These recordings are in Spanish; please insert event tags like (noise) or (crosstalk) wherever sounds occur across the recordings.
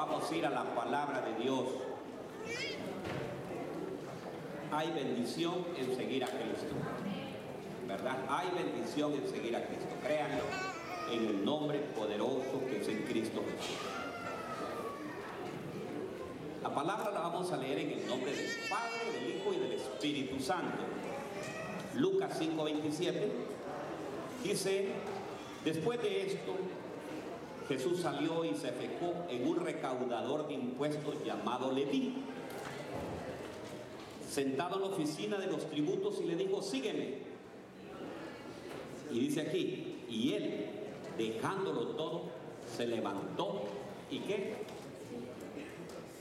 Vamos a ir a la palabra de Dios. Hay bendición en seguir a Cristo. ¿Verdad? Hay bendición en seguir a Cristo. Créanlo en el nombre poderoso que es en Cristo Jesús. La palabra la vamos a leer en el nombre del Padre, del Hijo y del Espíritu Santo. Lucas 5:27 dice, después de esto, Jesús salió y se fijó en un recaudador de impuestos llamado Leví, sentado en la oficina de los tributos y le dijo, sígueme. Y dice aquí, y él, dejándolo todo, se levantó y qué?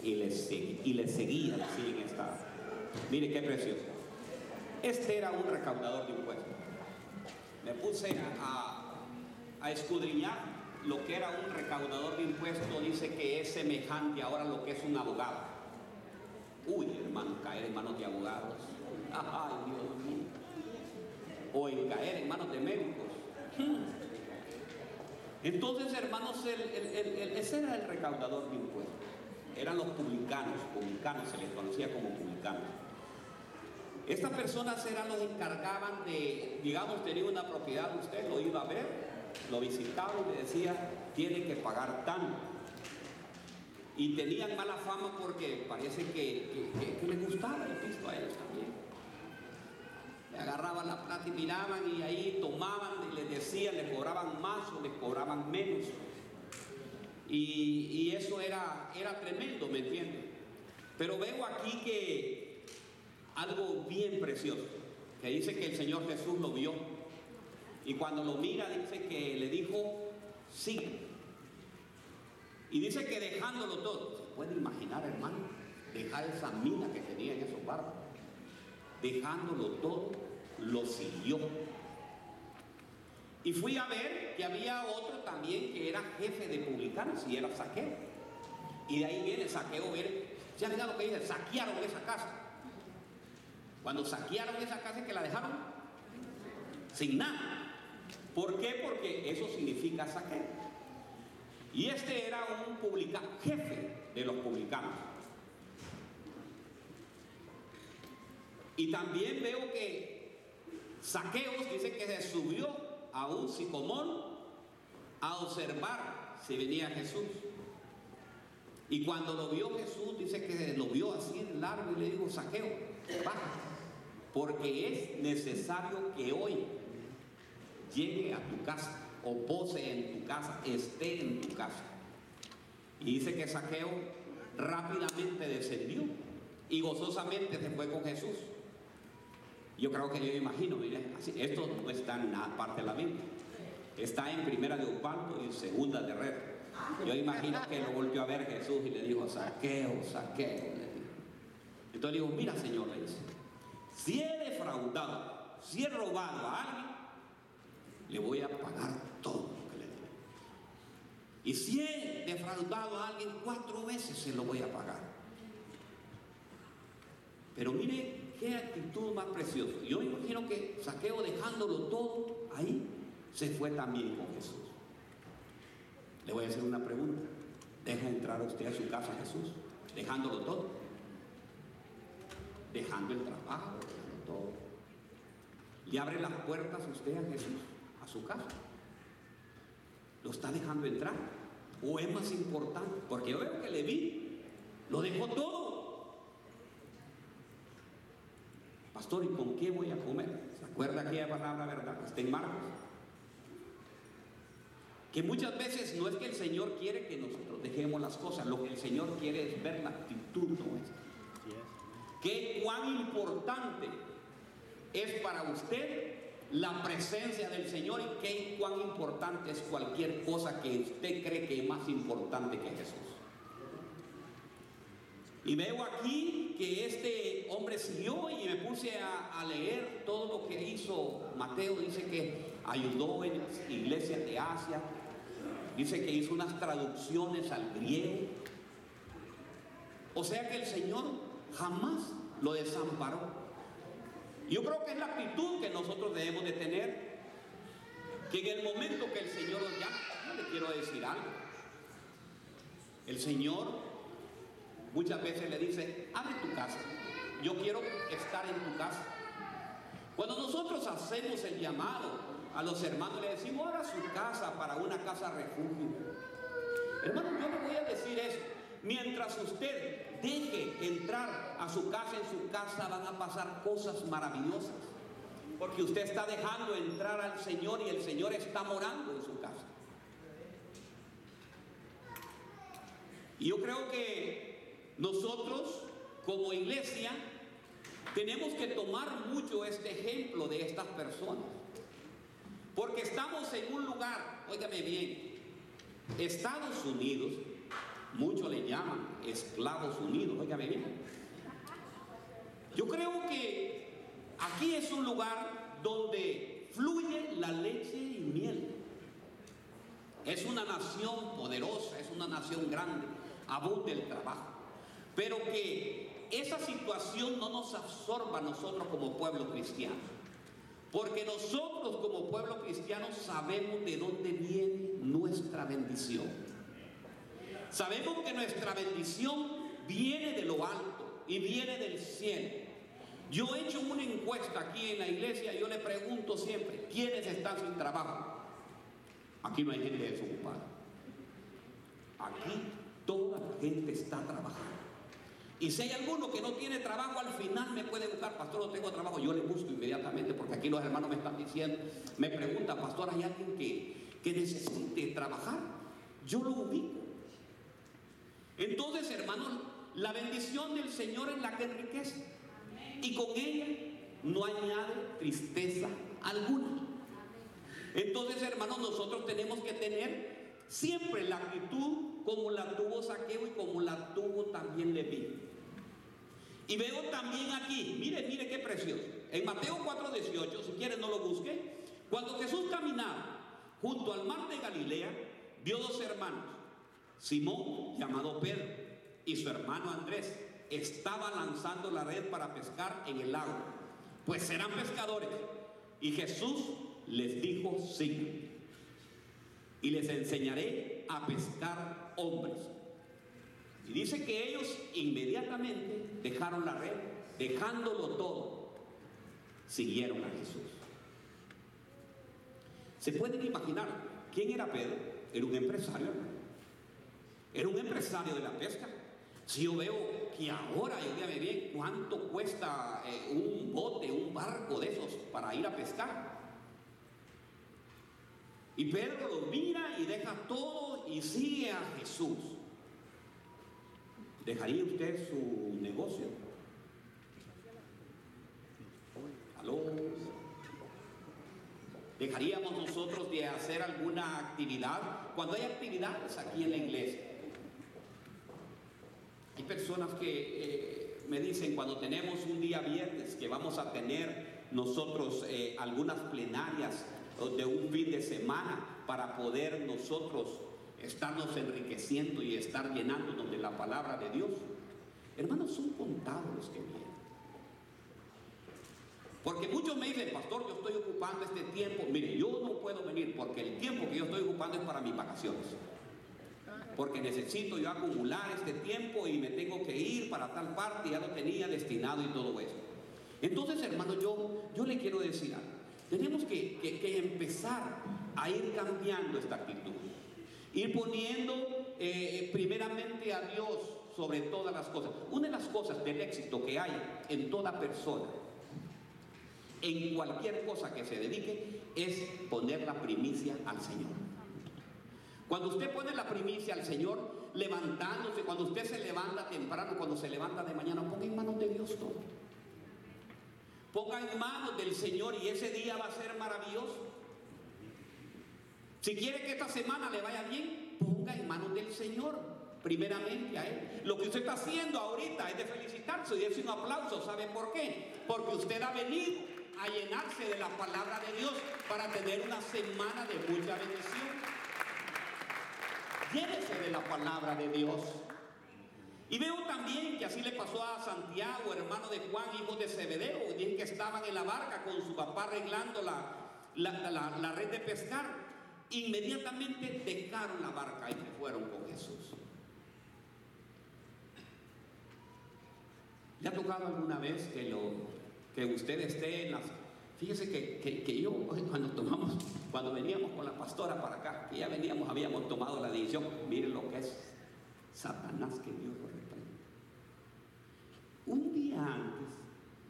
Y le, seguía así en esta. Mire qué precioso. Este era un recaudador de impuestos. Me puse a escudriñar lo que era un recaudador de impuestos. Dice que es semejante ahora a lo que es un abogado. Uy, hermano, caer en manos de abogados. Ay, Dios mío. O en caer en manos de médicos. Entonces, hermanos, ese era el recaudador de impuestos. Eran los publicanos, publicanos se les conocía como publicanos. Estas personas eran los encargaban de, digamos, tenía una propiedad, usted lo iba a ver, lo visitaba y le decía, tiene que pagar tanto. Y tenían mala fama porque parece que, les gustaba el pisto a ellos también. Le agarraban la plata y miraban y ahí tomaban y les decían, le cobraban más o les cobraban menos. Y, y eso era, era tremendo, ¿me entienden? Pero veo aquí que algo bien precioso, que dice que el Señor Jesús lo vio. Y cuando lo mira dice que le dijo, sigue. Y dice que dejándolo todo, se puede imaginar hermano, dejar esa mina que tenía en esos barcos. Dejándolo todo, lo siguió. Y fui a ver que había otro también que era jefe de publicanos y era saqueo. Y de ahí viene saqueo, ver, ¿se han lo que dice? Saquearon esa casa. Cuando saquearon esa casa que la dejaron sin nada. ¿Por qué? Porque eso significa saqueo. Y este era un publicano, jefe de los publicanos. Y también veo que Saqueos dice que se subió a un sicomón a observar si venía Jesús. Y cuando lo vio Jesús, dice que lo vio así en largo y le dijo, Saqueo, baja, porque es necesario que hoy llegue a tu casa, o pose en tu casa, esté en tu casa. Y dice que Saqueo rápidamente descendió y gozosamente se fue con Jesús. Yo creo que yo imagino, mire, así, esto no está en nada parte de la Biblia. Está en primera de Upanto y segunda de Red. Yo imagino que lo volvió a ver Jesús y le dijo, saqueo, saqueo. Entonces digo, mira Señor, le dice, si he defraudado, si he robado a alguien, le voy a pagar todo lo que le debe. Y si he defraudado a alguien cuatro veces, se lo voy a pagar. Pero mire qué actitud más preciosa. Yo imagino que Saqueo dejándolo todo ahí, se fue también con Jesús. Le voy a hacer una pregunta. ¿Deja entrar usted a su casa Jesús? Dejándolo todo. Dejando el trabajo, dejando todo. ¿Le abre las puertas usted a Jesús, su casa? ¿Lo está dejando entrar? ¿O es más importante? Porque yo veo que le vi, lo dejó todo. Pastor, ¿y con qué voy a comer? ¿Se acuerda aquella palabra verdad? Está en Marcos. Que muchas veces no es que el Señor quiere que nosotros dejemos las cosas, lo que el Señor quiere es ver la actitud nuestra. Que cuán importante es para usted la presencia del Señor y qué cuán importante es cualquier cosa que usted cree que es más importante que Jesús. Y veo aquí que este hombre siguió y me puse a, a, leer todo lo que hizo Mateo. Dice que ayudó en las iglesias de Asia. Dice que hizo unas traducciones al griego. O sea que el Señor jamás lo desamparó. Yo creo que es la actitud que nosotros debemos de tener. Que en el momento que el Señor nos llama, yo le quiero decir algo. El Señor muchas veces le dice, abre tu casa, yo quiero estar en tu casa. Cuando nosotros hacemos el llamado a los hermanos, le decimos, abra su casa para una casa refugio. Hermano, yo le voy a decir eso. Mientras usted deje entrar a su casa, en su casa van a pasar cosas maravillosas. Porque usted está dejando entrar al Señor y el Señor está morando en su casa. Y yo creo que nosotros como iglesia tenemos que tomar mucho este ejemplo de estas personas. Porque estamos en un lugar, óigame bien, Estados Unidos, muchos le llaman Esclavos Unidos, óigame bien. Yo creo que aquí es un lugar donde fluye la leche y miel. Es una nación poderosa, es una nación grande, abunda el trabajo. Pero que esa situación no nos absorba a nosotros como pueblo cristiano. Porque nosotros como pueblo cristiano sabemos de dónde viene nuestra bendición. Sabemos que nuestra bendición viene de lo alto y viene del cielo. Yo he hecho una encuesta aquí en la iglesia y yo le pregunto siempre, ¿quiénes están sin trabajo? Aquí no hay gente desocupada. Aquí toda la gente está trabajando. Y si hay alguno que no tiene trabajo, al final me puede buscar, pastor, no tengo trabajo, yo le busco inmediatamente, porque aquí los hermanos me están diciendo, me preguntan, pastor, ¿hay alguien que, que necesite trabajar? Yo lo ubico. Entonces, hermanos, la bendición del Señor es la que enriquece. Y con ella no añade tristeza alguna. Entonces, hermanos, nosotros tenemos que tener siempre la actitud como la tuvo Saqueo y como la tuvo también Leví. Y veo también aquí, mire, mire qué precioso. En Mateo 4:18, si quieren no lo busquen, cuando Jesús caminaba junto al mar de Galilea, vio dos hermanos, Simón, llamado Pedro, y su hermano Andrés, estaba lanzando la red para pescar en el lago, pues serán pescadores. Y Jesús les dijo, sí, y les enseñaré a pescar hombres. Y dice que ellos inmediatamente dejaron la red, dejándolo todo, siguieron a Jesús. ¿Se pueden imaginar quién era Pedro? Era un empresario. Era un empresario de la pesca. Si yo veo que ahora, dígame bien, cuánto cuesta eh, un bote, un barco de esos para ir a pescar. Y Pedro lo mira y deja todo y sigue a Jesús. ¿Dejaría usted su negocio? ¿Aló? ¿Dejaríamos nosotros de hacer alguna actividad? Cuando hay actividades aquí en la iglesia. Hay personas que eh, me dicen cuando tenemos un día viernes que vamos a tener nosotros eh, algunas plenarias de un fin de semana para poder nosotros estarnos enriqueciendo y estar llenándonos de la palabra de Dios. Hermanos, son contados los que vienen. Porque muchos me dicen, pastor, yo estoy ocupando este tiempo. Mire, yo no puedo venir porque el tiempo que yo estoy ocupando es para mis vacaciones. Porque necesito yo acumular este tiempo y me tengo que ir para tal parte, ya lo tenía destinado y todo eso. Entonces, hermano, yo, yo le quiero decir algo. Tenemos que, que empezar a ir cambiando esta actitud. Ir poniendo eh, primeramente a Dios sobre todas las cosas. Una de las cosas del éxito que hay en toda persona, en cualquier cosa que se dedique, es poner la primicia al Señor. Cuando usted pone la primicia al Señor, levantándose, cuando usted se levanta temprano, cuando se levanta de mañana, ponga en manos de Dios todo. Ponga en manos del Señor y ese día va a ser maravilloso. Si quiere que esta semana le vaya bien, ponga en manos del Señor, primeramente a Él. Lo que usted está haciendo ahorita es de felicitarse y darse un aplauso. ¿Sabe por qué? Porque usted ha venido a llenarse de la palabra de Dios para tener una semana de mucha bendición. Llévese de la palabra de Dios. Y veo también que así le pasó a Santiago, hermano de Juan, hijo de Zebedeo, y que estaban en la barca con su papá arreglando la, la, la, red de pescar. Inmediatamente dejaron la barca y se fueron con Jesús. ¿Le ha tocado alguna vez que, lo, que usted esté en las Fíjese que, que, yo cuando tomamos, cuando veníamos con la pastora para acá, que ya veníamos, habíamos tomado la decisión, miren lo que es Satanás que Dios lo reprende. Un día antes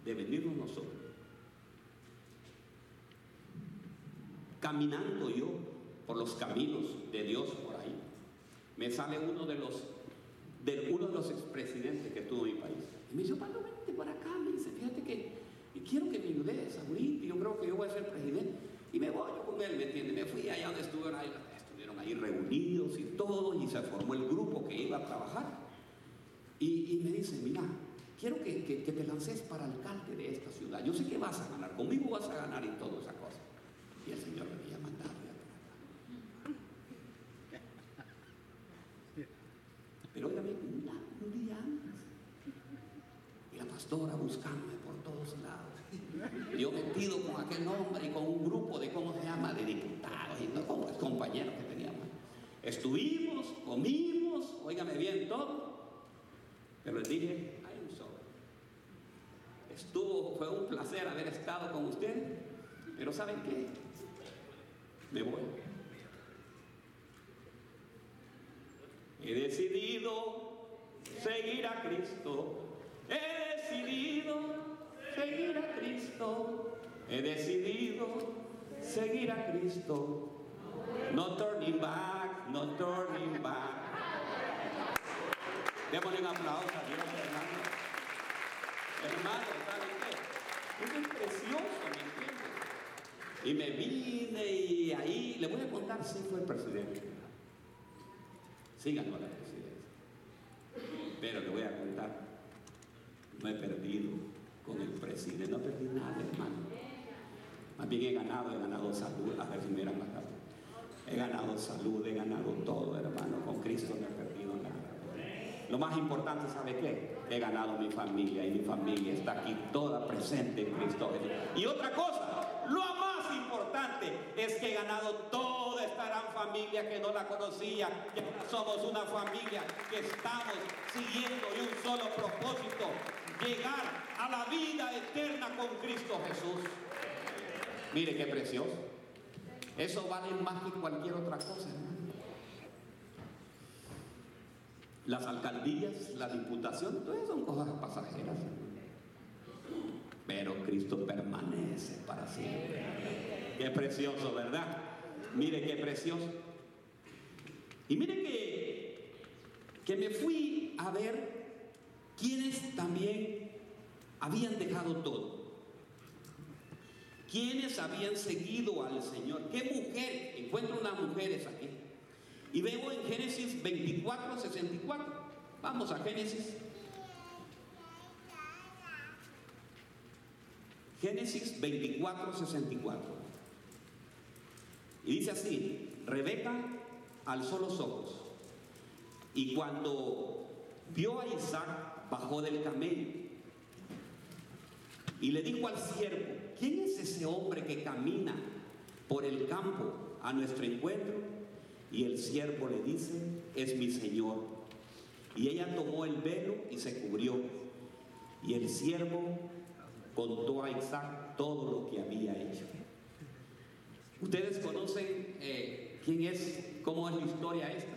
de venirnos nosotros, caminando yo por los caminos de Dios por ahí, me sale uno de los de uno de los expresidentes que tuvo mi país. Y me dice, Pablo, vente por acá, me fíjate que quiero que me ayudes ahorita, yo creo que yo voy a ser presidente. Y me voy con él, ¿me entiende? Me fui allá donde estuvieron ahí, estuvieron ahí reunidos y todo, y se formó el grupo que iba a trabajar. Y, me dice, mira, quiero que, te lances para alcalde de esta ciudad. Yo sé que vas a ganar, conmigo vas a ganar y toda esa cosa. Y el Señor me había mandado Pero óigame, un día antes. Y la pastora buscándome por todos lados. Yo con aquel hombre y con un grupo de, ¿cómo se llama?, de diputados y no como compañeros que teníamos. Estuvimos, comimos, óigame bien todo. Pero les dije, hay un solo. Estuvo, fue un placer haber estado con usted, pero ¿saben qué? Me voy. He decidido seguir a Cristo. He decidido seguir a Cristo. He decidido seguir a Cristo. No turning back, no turning back. Démosle un aplauso a Dios, hermano. Hermano, ¿saben qué? Eso es precioso, ¿me entiendes? Y me vine y ahí, le voy a contar si fue el presidente sí ganó la presidencia. Pero le voy a contar, no he perdido con el presidente, no perdido nada, hermano. Más bien he ganado, he ganado salud, a ver si me hubieran. He ganado salud, he ganado todo, hermano. Con Cristo no he perdido nada. Lo más importante, ¿sabe qué? He ganado mi familia y mi familia está aquí toda presente en Cristo Y otra cosa, lo más importante es que he ganado toda esta gran familia que no la conocía. somos una familia que estamos siguiendo y un solo propósito, llegar a la vida eterna con Cristo Jesús. Mire qué precioso. Eso vale más que cualquier otra cosa, Las alcaldías, la diputación, todas son cosas pasajeras. Pero Cristo permanece para siempre. Qué precioso, ¿verdad? Mire qué precioso. Y mire que, que me fui a ver quienes también habían dejado todo. Quienes habían seguido al Señor. ¿Qué mujer? Encuentro unas mujeres aquí. Y veo en Génesis 24, 64. Vamos a Génesis. Génesis 24, 64. Y dice así, Rebeca alzó los ojos y cuando vio a Isaac bajó del camello y le dijo al siervo, ¿quién es ese hombre que camina por el campo a nuestro encuentro? Y el siervo le dice, es mi Señor. Y ella tomó el velo y se cubrió. Y el siervo contó a Isaac todo lo que había hecho. Ustedes conocen eh, quién es, cómo es la historia esta.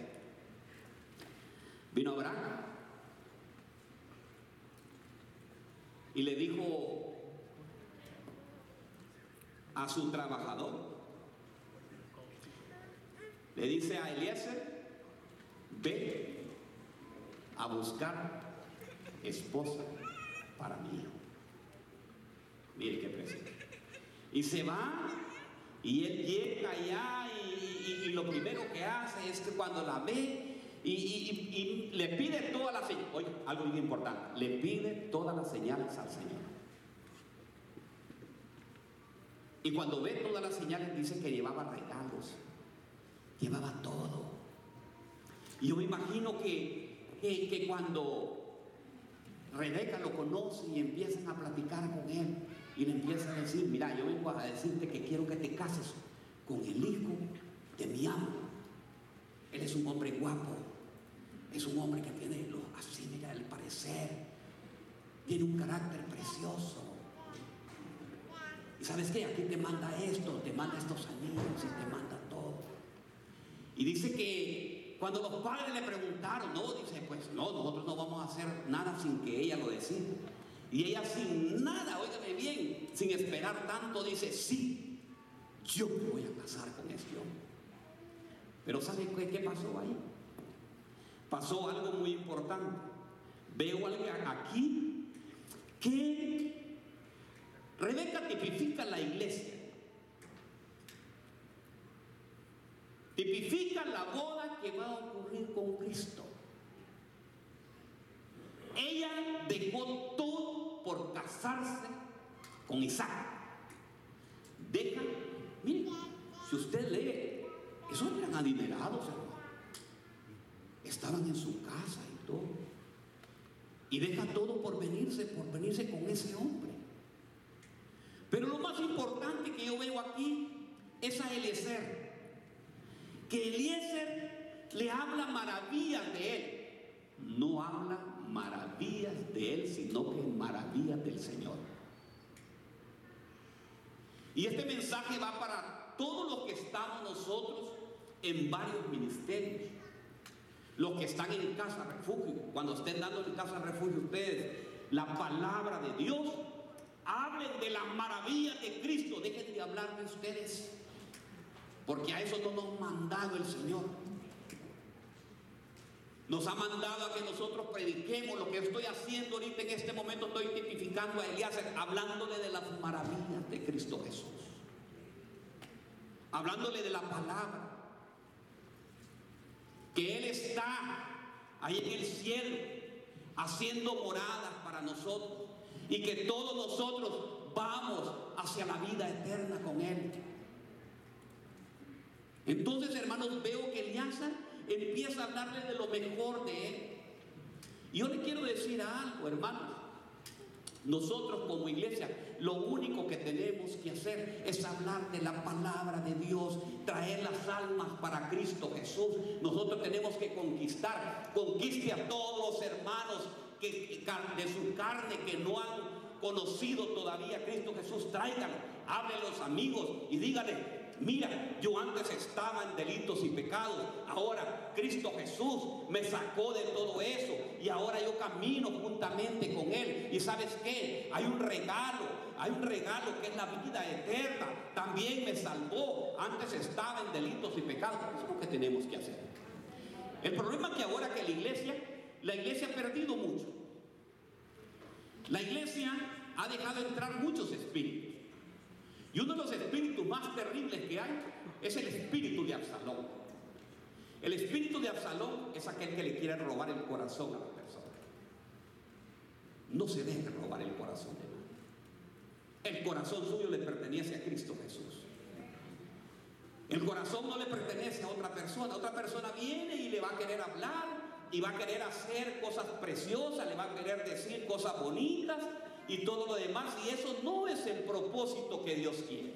Vino Abraham y le dijo a su trabajador, le dice a Eliezer, ve a buscar esposa para mi hijo. Mire qué precioso. Y se va y él llega allá y, lo primero que hace es que cuando la ve y, le pide todas las señales, oye, algo muy importante, le pide todas las señales al Señor. Y cuando ve todas las señales dice que llevaba regalos, llevaba todo. Y yo me imagino que, que, cuando Rebeca lo conoce y empiezan a platicar con él y le empieza a decir, mira, yo vengo a decirte que quiero que te cases con el hijo de mi amo. Él es un hombre guapo, es un hombre que tiene así, mira, el parecer. tiene un carácter precioso. Sabes qué, aquí te manda esto, te manda estos anillos y te manda todo. Y dice que cuando los padres le preguntaron, no, dice, pues no, nosotros no vamos a hacer nada sin que ella lo decida. Y ella sin nada, óigame bien, sin esperar tanto, dice, sí, yo me voy a casar con este hombre. Pero ¿sabe qué, qué pasó ahí? Pasó algo muy importante. Veo algo aquí que Rebeca tipifica la iglesia. Tipifica la boda que va a ocurrir con Cristo. Ella dejó todo por casarse con Isaac. Deja, mire, si usted lee, esos eran adinerados, hermano. Estaban en su casa y todo. Y deja todo por venirse, por venirse con ese hombre. Pero lo más importante yo veo aquí es a Eliezer. Que Eliezer le habla maravillas de él. No habla maravillas de Él, sino que maravillas del Señor. Y este mensaje va para todos los que estamos nosotros en varios ministerios. Los que están en casa refugio, cuando estén dando en casa refugio ustedes la palabra de Dios, hablen de las maravillas de Cristo, dejen de hablar de ustedes, porque a eso no nos ha mandado el Señor. Nos ha mandado a que nosotros prediquemos lo que estoy haciendo ahorita en este momento. Estoy tipificando a Elías, hablándole de las maravillas de Cristo Jesús. Hablándole de la palabra. Que Él está ahí en el cielo haciendo moradas para nosotros. Y que todos nosotros vamos hacia la vida eterna con Él. Entonces, hermanos, veo que Elías empieza a hablarle de lo mejor de él. Y yo le quiero decir algo, hermanos. Nosotros como iglesia, lo único que tenemos que hacer es hablar de la palabra de Dios, traer las almas para Cristo Jesús. Nosotros tenemos que conquistar, conquiste a todos los hermanos de su carne que no han conocido todavía a Cristo Jesús, tráiganlo, hable a los amigos y díganle, Mira, yo antes estaba en delitos y pecados, ahora Cristo Jesús me sacó de todo eso y ahora yo camino juntamente con Él. Y sabes qué, hay un regalo, hay un regalo que es la vida eterna. También me salvó, antes estaba en delitos y pecados. Eso es lo que tenemos que hacer. El problema es que ahora que la iglesia, la iglesia ha perdido mucho. La iglesia ha dejado entrar muchos espíritus. Y uno de los espíritus más terribles que hay es el espíritu de Absalón. El espíritu de Absalón es aquel que le quiere robar el corazón a la persona. No se deje robar el corazón de nadie. El corazón suyo le pertenece a Cristo Jesús. El corazón no le pertenece a otra persona. Otra persona viene y le va a querer hablar y va a querer hacer cosas preciosas, le va a querer decir cosas bonitas, y todo lo demás. Y eso no es el propósito que Dios quiere.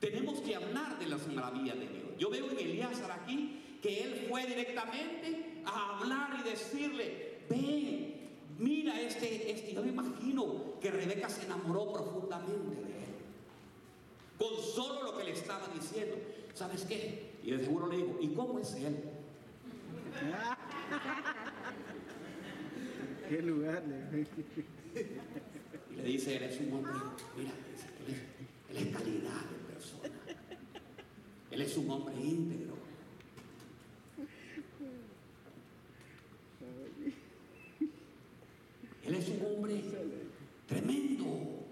Tenemos que hablar de las maravillas de Dios. Yo veo en Elías aquí que él fue directamente a hablar y decirle, ven, mira este, este. Yo me imagino que Rebeca se enamoró profundamente de él. Con solo lo que le estaba diciendo. ¿Sabes qué? Y de seguro le digo, ¿y cómo es él? (laughs) ¿Qué lugar? Y le dice, él es un hombre, mira, él es, él calidad de persona. Él es un hombre íntegro. Él es un hombre tremendo.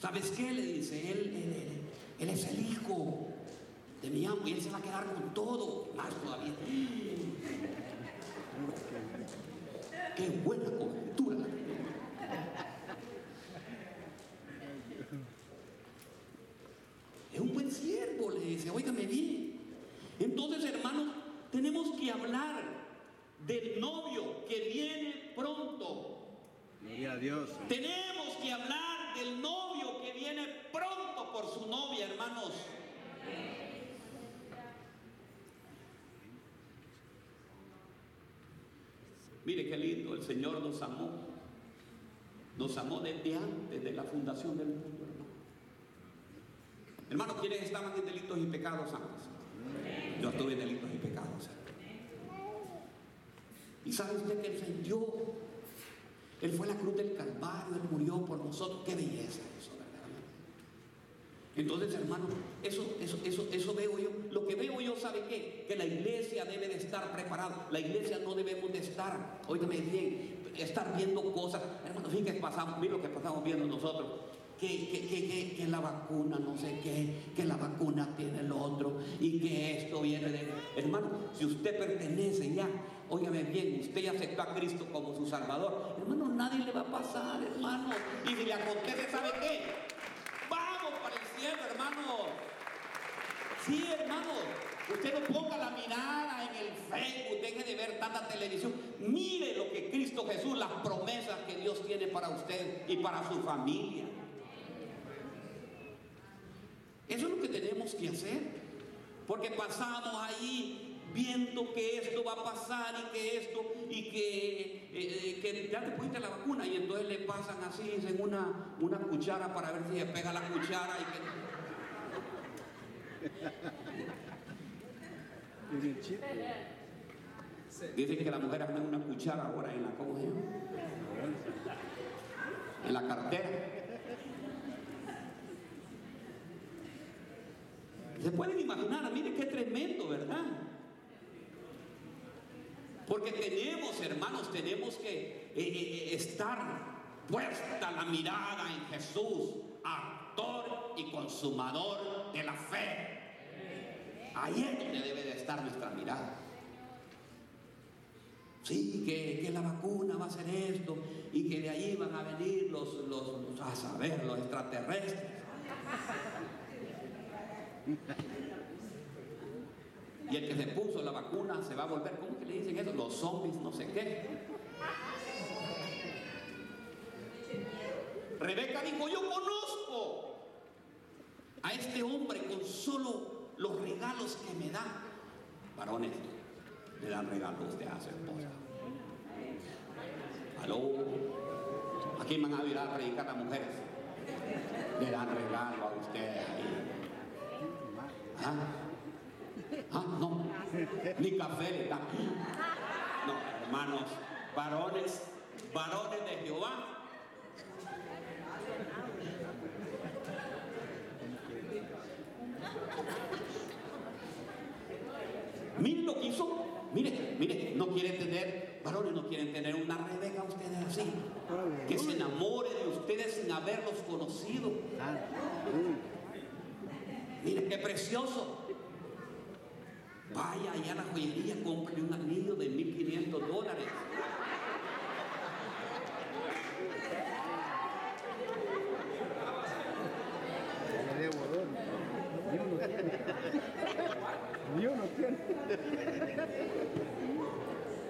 ¿Sabes qué? Le dice, él, él, él, es el hijo de mi amo y él se va a quedar con todo, más todavía. Qué buena cobertura. Es un buen siervo, le dice, óigame bien. Entonces, hermanos, tenemos que hablar del novio que viene pronto. Gloria a Dios. Tenemos que hablar del novio que viene pronto por su novia, hermanos. Mire qué lindo, el Señor nos amó. Nos amó desde antes de la fundación del mundo, hermano. Hermano, ¿quiénes estaban en delitos y pecados antes? Yo estuve en delitos y pecados. ¿Y sabe usted que Señor, Él fue a la cruz del Calvario, Él murió por nosotros? ¡Qué belleza eso, Entonces, hermano, eso, eso, eso, eso veo yo. Lo que veo yo, ¿sabe qué? Que la iglesia debe de estar preparada. La iglesia no debemos de estar, óigame bien, estar viendo cosas. Hermano, fíjense pasamos, mira lo que pasamos viendo nosotros. Que, que, que, que, la vacuna no sé qué, que la vacuna tiene el otro y que esto viene de... Hermano, si usted pertenece ya, óigame bien, usted ya aceptó a Cristo como su Salvador, hermano, nadie le va a pasar, hermano. Y si le acontece, ¿sabe qué? Cielo, hermano. Sí, hermano. Usted no ponga la mirada en el Facebook, deje de ver tanta televisión. Mire lo que Cristo Jesús, las promesas que Dios tiene para usted y para su familia. Eso es lo que tenemos que hacer. Porque pasamos ahí viendo que esto va a pasar y que esto, y que, eh, que ya te pusiste la vacuna y entonces le pasan así, en una, una cuchara para ver si se pega la cuchara y (laughs) Dicen que la mujer anda una cuchara ahora en la, ¿cómo En la cartera. Se pueden imaginar, mire qué tremendo, ¿verdad? Porque tenemos, hermanos, tenemos que eh, eh, eh, estar puesta la mirada en Jesús, actor y consumador de la fe. Ahí es donde debe de estar nuestra mirada. Sí, que, la vacuna va a ser esto y que de ahí van a venir los, los, a saber, los extraterrestres. Y el que se puso la vacuna se va a volver, ¿cómo que le dicen eso? Los zombies, no sé qué. Rebeca dijo, yo conozco a este hombre con solo los regalos que me dan. Varones, le dan regalos usted a su esposa. Aló. Aquí van a ir a predicar a mujeres. Le dan regalo a usted ¿Ah? ¿Ah? No. Ni café le dan. No, hermanos, varones, varones de Jehová Mire lo que hizo. Mire, mire, no quiere tener, varones no quieren tener una Rebeca ustedes así. Que se enamore de ustedes sin haberlos conocido. Mire, qué precioso. Vaya allá a la joyería, compre un anillo de 1500 dólares.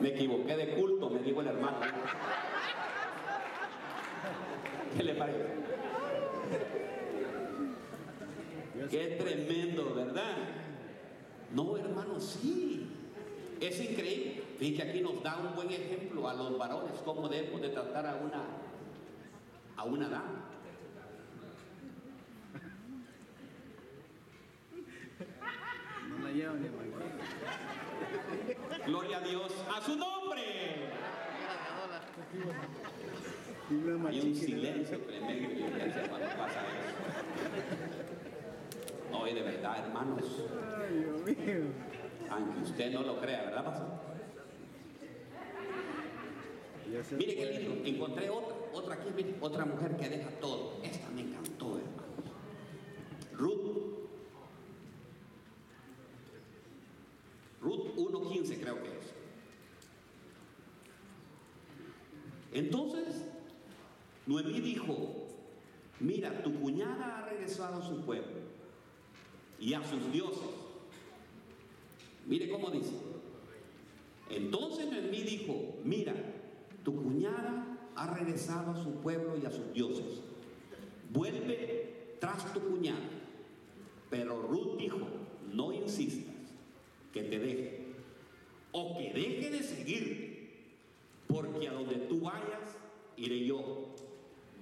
Me equivoqué de culto, me dijo el hermano. ¿Qué le parece? Qué tremendo, ¿verdad? No, hermano, sí. Es increíble. Fíjate aquí nos da un buen ejemplo a los varones cómo debemos de tratar a una a una dama. Gloria a Dios, a su nombre. Hay un silencio tremendo No, de verdad, hermanos. Aunque usted no lo crea, ¿verdad, pastor? Mire qué lindo, encontré otra, otra aquí, mire, otra mujer que deja todo. Esta me encantó, hermano. Ruth Ruth 1.15 creo que es. Entonces, Noemí dijo, mira, tu cuñada ha regresado a su pueblo y a sus dioses. Mire cómo dice. Entonces Noemí dijo, mira, tu cuñada ha regresado a su pueblo y a sus dioses. Vuelve tras tu cuñada. Pero Ruth dijo, no insistas que te deje o que deje de seguir, iré yo.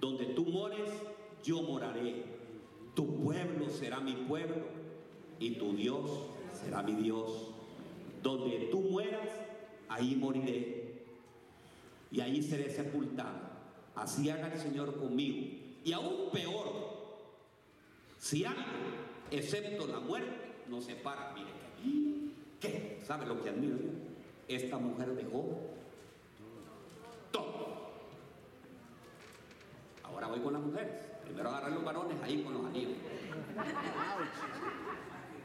Donde tú mores, yo moraré. Tu pueblo será mi pueblo y tu Dios será mi Dios. Donde tú mueras, ahí moriré y ahí seré sepultado. Así haga el Señor conmigo. Y aún peor, si algo, excepto la muerte, nos separa. Mire, ¿qué? ¿Sabe lo que admiro? Esta mujer dejó todo. Ahora voy con las mujeres. Primero agarrar los varones ahí con los anillos. (laughs)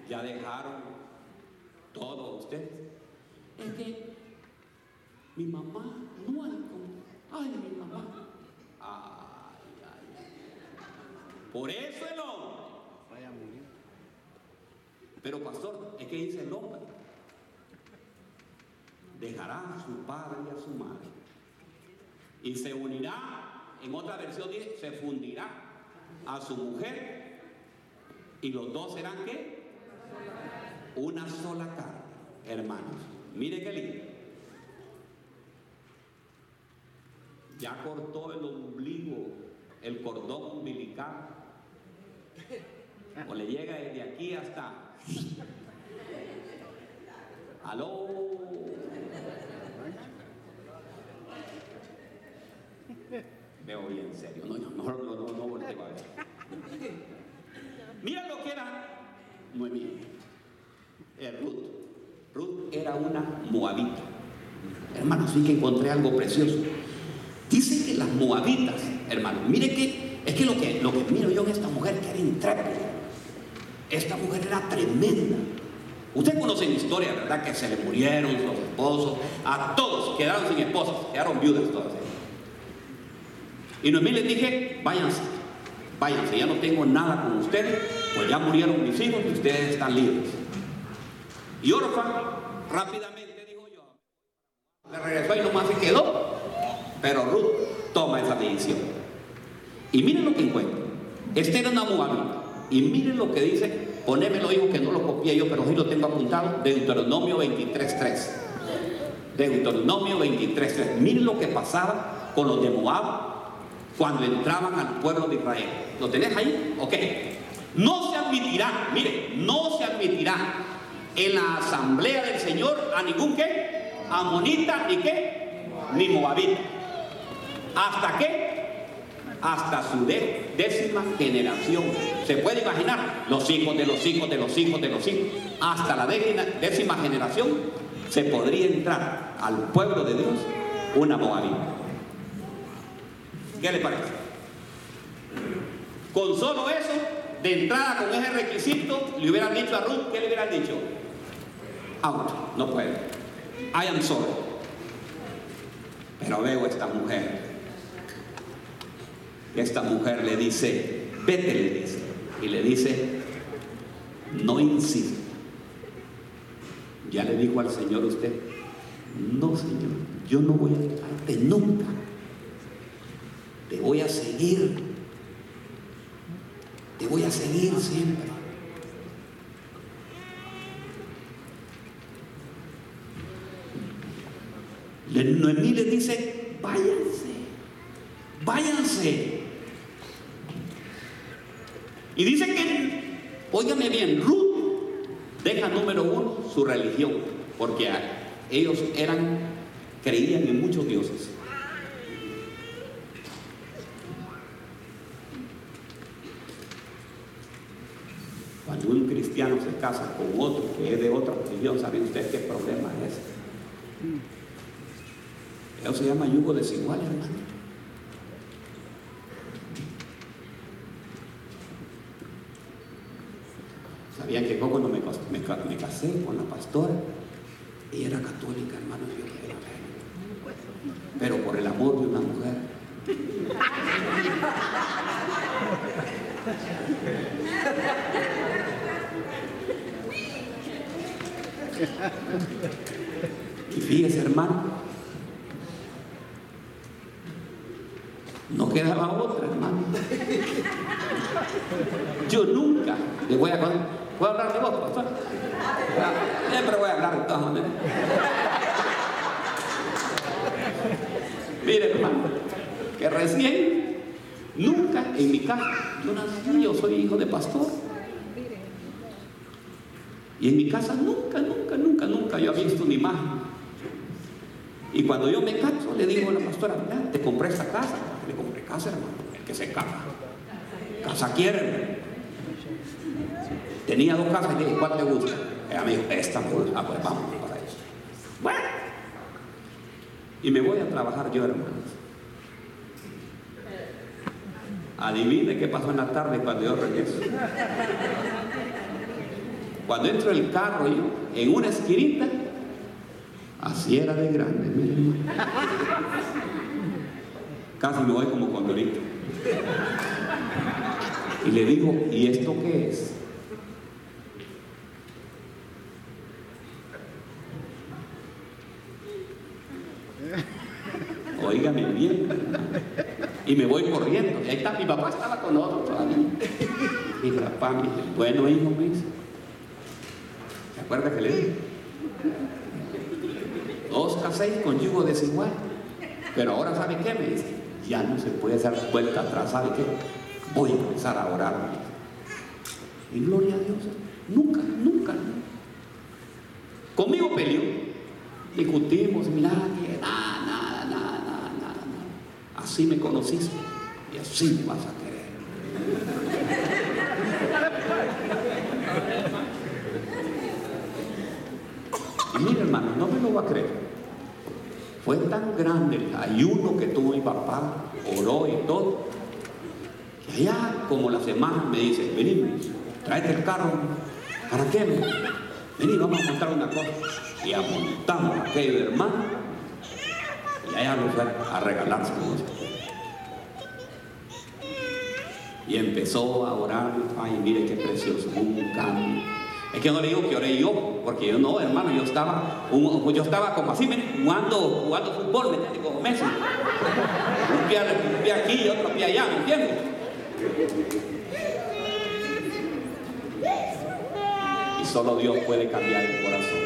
Ya dejaron todo ustedes. Es que mi mamá no hay como. Ay, mi mamá. Ay, ay, ay. Por eso el hombre. Vaya a morir. Pero pastor, es que dice el hombre. Dejará a su padre y a su madre. Y se unirá, en otra versión dice, se fundirá a su mujer. Y los dos serán qué? Una sola carne, hermanos. Mire qué lindo. Ya cortó el ombligo, el cordón umbilical. O le llega desde aquí hasta. Aló. Veo bien serio. No, no, no, no, no, no volteo a ver. Mira lo que era Noemí. Eh, Ruth. Ruth era una moabita. Hermanos, sí que encontré algo precioso. Dice que las moabitas, hermanos, mire que es que lo que lo que miro yo en esta mujer que era intrépida. Esta mujer era tremenda. Usted conoce la historia, ¿verdad? Que se le murieron los esposos, a todos quedaron sin esposas, quedaron viudas todas. ellas. Y Noemí les dije, váyanse, váyanse, ya no tengo nada con ustedes, pues ya murieron mis hijos y ustedes están libres. Y Orfa rápidamente dijo yo, le regresó y nomás se quedó, pero Ruth toma esa decisión. Y miren lo que encuentra. Este era una. Y miren lo que dice, ponémelo hijo que no lo copié yo, pero sí lo tengo apuntado, Deuteronomio 23.3. Deuteronomio 23.3. Miren lo que pasaba con los de Moab cuando entraban al pueblo de Israel. ¿Lo tenés ahí? Ok. No se admitirá, mire, no se admitirá en la asamblea del Señor a ningún qué, amonita ni qué, ni moabita. ¿Hasta qué? Hasta su décima generación. ¿Se puede imaginar? Los hijos de los hijos de los hijos de los hijos. Hasta la décima generación se podría entrar al pueblo de Dios una moabita. ¿Qué le parece? Con solo eso, de entrada con ese requisito, le hubieran dicho a Ruth, ¿qué le hubieran dicho? Out, no puedo. I am sorry. Pero veo a esta mujer. Esta mujer le dice, vete, le dice. Y le dice, no insista. Ya le dijo al Señor usted, no Señor, yo no voy a dejarte nunca. Te voy a seguir. Te voy a seguir siempre. Noemí le dice, váyanse, váyanse. Y dice que, óigame bien, Ruth deja número uno su religión, porque ellos eran, creían en muchos dioses. Cuando un cristiano se casa con otro que es de otra religión, ¿sabe usted qué problema es? Eso se llama yugo desigual, hermano. Sabían que yo cuando me, me me casé con la pastora, ella era católica, hermano, y yo "Bueno". pero por el amor de una mujer. (laughs) Y fíjese, hermano, no queda la otra, hermano. Yo nunca le voy a contar. ¿Puedo hablar de vos, pastor? Siempre voy a hablar de todas maneras. Mire, hermano, que recién, nunca en mi casa, yo nací, yo soy hijo de pastor. Y en mi casa nunca, nunca, nunca, nunca yo he visto una imagen. Y cuando yo me caso, le digo a la pastora, mira, te compré esta casa. Le compré casa, hermano, que se casa. Casa quiere, Tenía dos casas y le dije, ¿cuál te gusta? Ella me dijo, esta me gusta. Ah, pues vamos para eso. Bueno. Y me voy a trabajar yo, hermanos. Adivine qué pasó en la tarde cuando yo regreso. Cuando entro en el carro yo, en una esquinita, así era de grande. Casi me voy como condorito. Y le digo, ¿y esto qué es? Óigame bien. Y me voy corriendo. Ahí está, mi papá estaba con otro todavía. Y papá me dice, bueno hijo, me dice. ¿Se acuerda que le dije? Dos caséis con yugo desigual. Pero ahora, ¿sabe qué? Me dice, ya no se puede hacer vuelta atrás. ¿Sabe qué? Voy a empezar a orar. Y gloria a Dios. Nunca, nunca. Conmigo peleó. Discutimos, mira, nada, nada, nada, nada, nada. Así me conociste y así me vas a querer. Y mire no me lo va a creer. Fue tan grande el ayuno que tuvo mi papá, oró y todo. Y allá, como la semana, me dice, vení, tráete el carro. ¿Para qué? Vení, vamos a montar una cosa. Y montamos aquello, hermano. Y allá nos fue a regalarse. Y empezó a orar, ay, mire qué precioso, un cambio. Es que no le digo que oré yo, porque yo no, hermano, yo estaba, yo estaba como así, jugando, jugando fútbol, ¿me entiendes? Como Messi. Un pie, un pie aquí y otro pie allá, ¿me entiendes? Y solo Dios puede cambiar el corazón.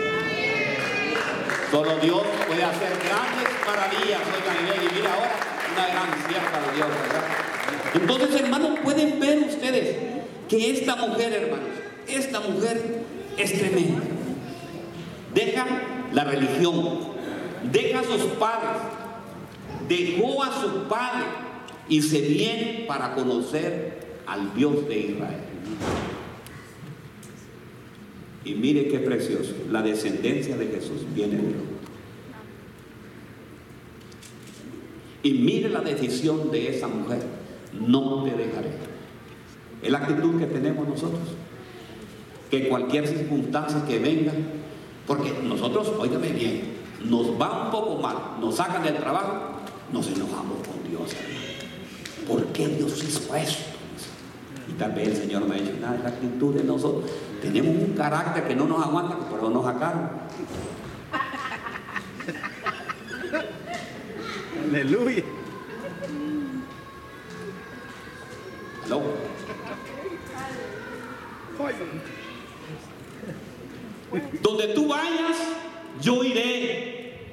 Solo Dios puede hacer grandes maravillas. Oigan, y mira ahora una gran sierva de Dios, ¿verdad? Entonces, hermanos, pueden ver ustedes que esta mujer, hermanos, esta mujer es tremenda. Deja la religión, deja a sus padres, dejó a su padre y se viene para conocer al Dios de Israel. Y mire qué precioso, la descendencia de Jesús viene de Dios. Y mire la decisión de esa mujer, no te dejaré. Es la actitud que tenemos nosotros. Que cualquier circunstancia que venga, porque nosotros, óigame bien, nos va un poco mal, nos sacan del trabajo, nos enojamos con Dios, hermano. ¿Por qué Dios hizo esto? Y tal vez el Señor me ha dicho, nada, es la actitud de nosotros. Tenemos un carácter que no nos aguanta, pero nos sacaron. (laughs) Aleluya. ¿Aló? Donde tú vayas, yo iré.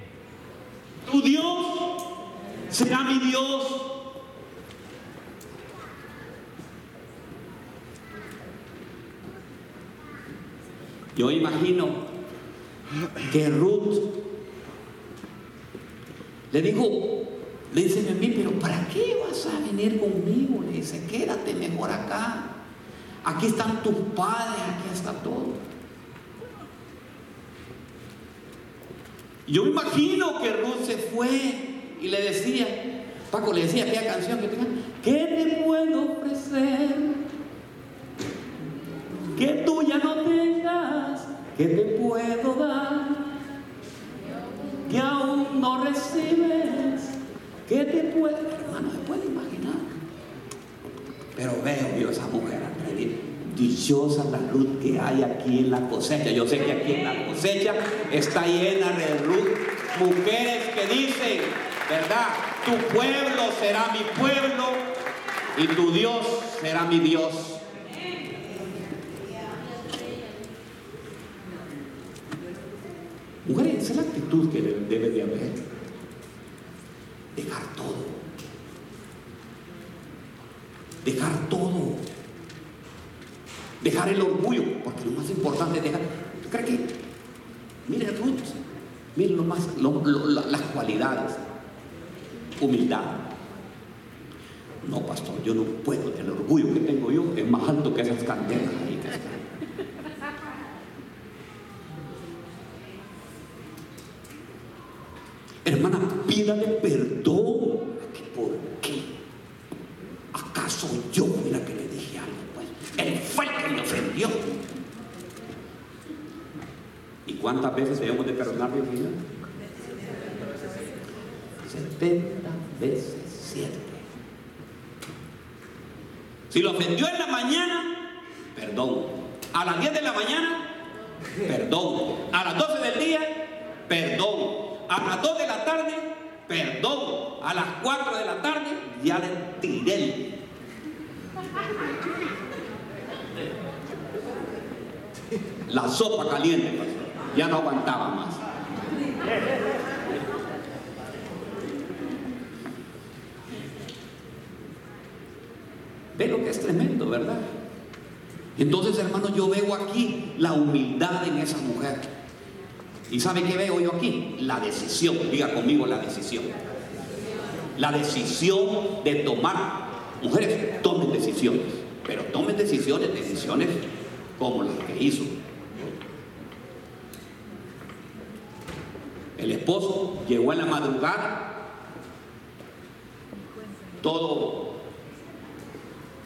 Tu Dios será mi Dios. Yo imagino que Ruth le dijo, le dice a mí, pero ¿para qué vas a venir conmigo? Le dice, quédate mejor acá. Aquí están tus padres, aquí está todo. Yo me imagino que Ruth se fue y le decía, Paco le decía aquella canción que tenía, ¿qué te puedo ofrecer? Que tú ya no tengas, ¿qué te puedo dar? Que aún no recibes, ¿qué te puedo? Hermano, se puede imaginar. Pero veo yo esa mujer atrevida. Dichosa la Ruth que hay aquí en la cosecha. Yo sé que aquí en la cosecha está llena de Ruth, mujeres que dicen, ¿verdad? Tu pueblo será mi pueblo y tu Dios será mi Dios. Mujeres, esa es la actitud que debe de haber. Dejar todo. dejar todo. El orgullo, porque lo más importante es dejar. ¿Tú crees que? Ruth, mire lo más, las cualidades. Humildad. No, pastor, yo no puedo. El orgullo que tengo yo es más alto que esas candelas ahí que están. Hermana, pídale perdón. ¿Por qué? ¿Acaso yo mira que le dije algo? Pues él fue el que me ofendió. ¿Y cuántas veces debemos de perdonarle al Señor? 70 veces 7. Si lo ofendió en la mañana, perdón. A las 10 de la mañana, perdón. A las 12 del día, perdón a las 2 de la tarde, perdón, a las 4 de la tarde ya le tiré. La sopa caliente, ya no aguantaba más. Ve lo que es tremendo, ¿verdad? Entonces, hermano, yo veo aquí la humildad en esa mujer. ¿Y sabe qué veo yo aquí? La decisión. Diga conmigo la decisión. La decisión de tomar. Mujeres, tomen decisiones. Pero tomen decisiones, decisiones como las que hizo. El esposo llegó en la madrugada, todo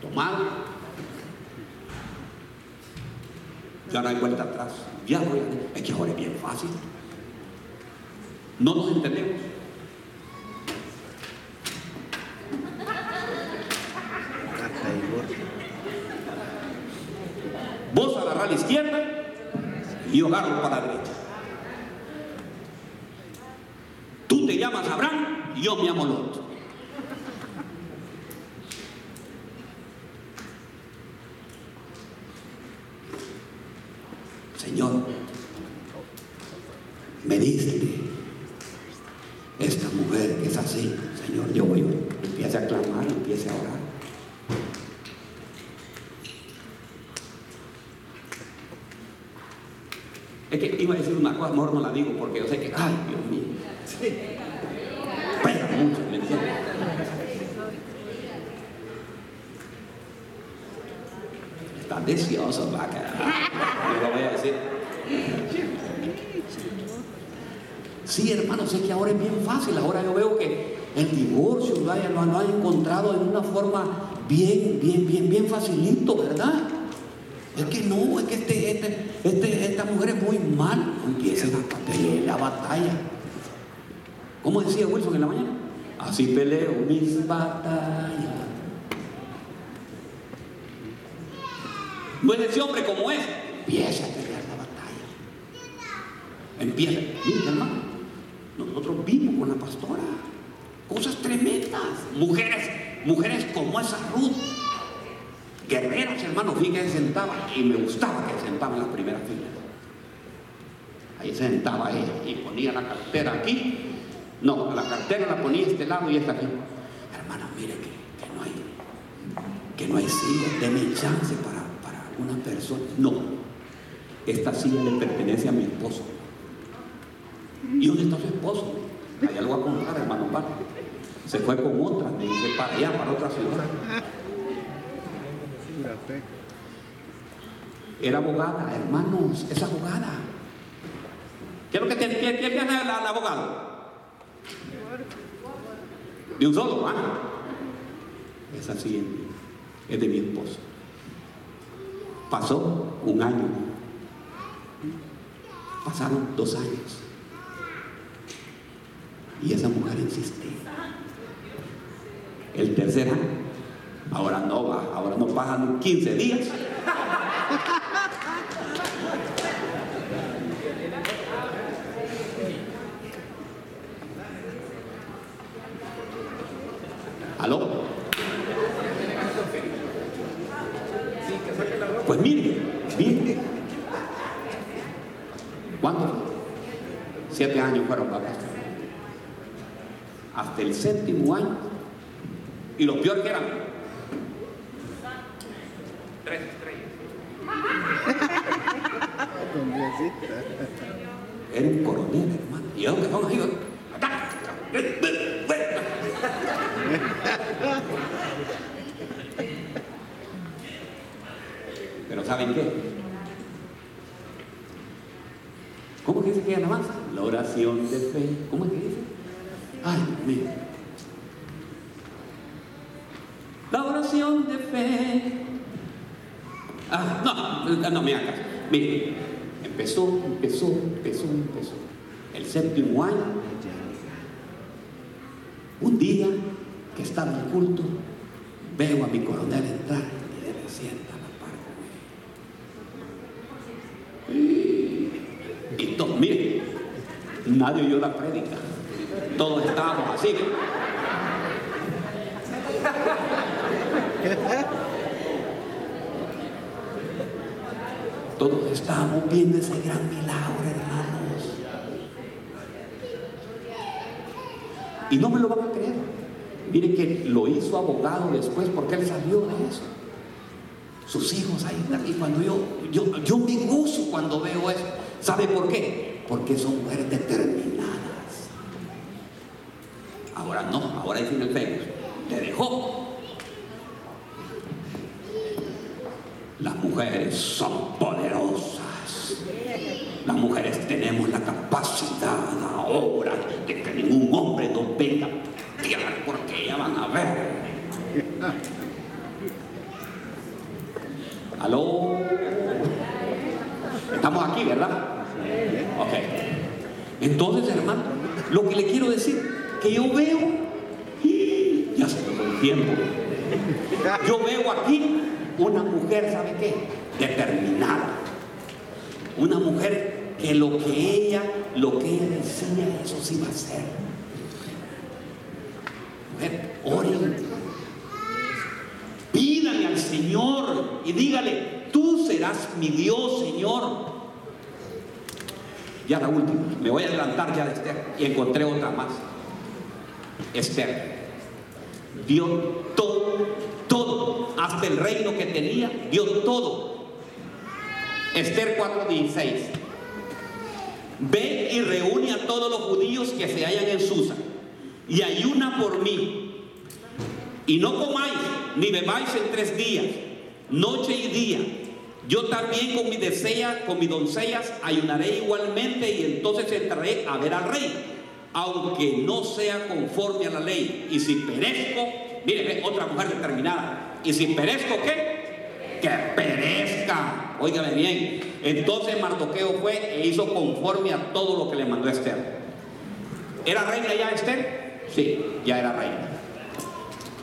tomado. Ya no hay vuelta atrás. Ya voy a... Es que ahora es bien fácil. No nos entendemos. Vos agarrás a la izquierda y yo para la derecha. Tú te llamas Abraham y yo me llamo Lot. Señor, me diste esta mujer que es así. Señor, yo voy, empiece a clamar, empiece a orar. Es que iba a decir una cosa, mejor no la digo porque yo sé que, ay, Dios mío. Pega mucho, ¿me entiendes? Están deseosos, vaca (laughs) lo voy a decir. Sí, hermano, sé que ahora es bien fácil. Ahora yo veo que el divorcio lo han encontrado en una forma bien, bien, bien, bien facilito, ¿verdad? Es que no, es que este, este, este esta mujer es muy mal. Empieza la, la batalla. ¿Cómo decía Wilson en la mañana? Así peleo mis batallas. No es ese hombre como es empieza a pelear la batalla. Empieza. Mira, hermano, nosotros vimos con la pastora cosas tremendas. Mujeres, mujeres como esa Ruth. Guerreras, hermano, fíjense, se sentaba y me gustaba que se sentaba en la primera fila. Ahí se sentaba ella y ponía la cartera aquí. No, la cartera la ponía este lado y esta aquí. Hermana, mire que, que no hay, que no hay silla, deme chance para, para una persona. No, esta silla le pertenece a mi esposo. ¿Y dónde está su esposo? Allá lo va a contar, hermano Se fue con otra, me dice, para allá, para otra ciudad. Era abogada, hermanos, es abogada. ¿Qué es lo que tiene, quién, quién el abogado? De un solo, ¿ah? Esa sí es de mi esposo. Pasó un año Pasaron dos años. Y esa mujer insiste. El tercer año, ahora no va, ahora no pasan 15 días. años fueron vacas. Hasta el séptimo año. Y lo peor que eran. Tres estrellas. Era un coronel, hermano. ¿Y a dónde son ellos? Pero ¿saben qué? Mire, empezó, empezó, empezó, empezó. El séptimo año, un día que estaba en culto, veo a mi coronel entrar y le sienta la par Y, y todo, mire, nadie oyó la prédica. Todos estábamos así. (laughs) Todos estábamos viendo ese gran milagro, hermanos. Y no me lo van a creer. Miren que lo hizo abogado después porque él salió de eso. Sus hijos ahí. Y cuando yo, yo, yo me gozo cuando veo eso. ¿Sabe por qué? Porque son mujeres determinadas. Ahora no, ahora dicen el Facebook. Te dejó. Las mujeres son poderosas. Las mujeres tenemos la capacidad ahora de que ningún hombre nos venga a tierra porque ya van a ver. ¿Aló? Estamos aquí, ¿verdad? Ok. Entonces, hermano, lo que le quiero decir, que yo veo, ya se me el tiempo, yo veo aquí una mujer, ¿sabe qué? Determinada. Una mujer que lo que lo que ella decía, eso sí va a ser. Oren. Pídale al Señor y dígale, tú serás mi Dios, Señor. Ya la última, me voy a adelantar ya de Esther y encontré otra más. Esther dio todo todo, hasta el reino que tenía, dio todo. Esther 4:16. Ve y reúne a todos los judíos que se hallan en Susa y ayuna por mí. Y no comáis ni bebáis en tres días, noche y día. Yo también con mi desea, con mis doncellas, ayunaré igualmente y entonces entraré a ver al rey, aunque no sea conforme a la ley. Y si perezco, Mire, otra mujer determinada. Y si perezco, ¿qué? Que perezca. Óigame bien. Entonces Mardoqueo fue e hizo conforme a todo lo que le mandó Esther. ¿Era reina ya Esther? Sí, ya era reina.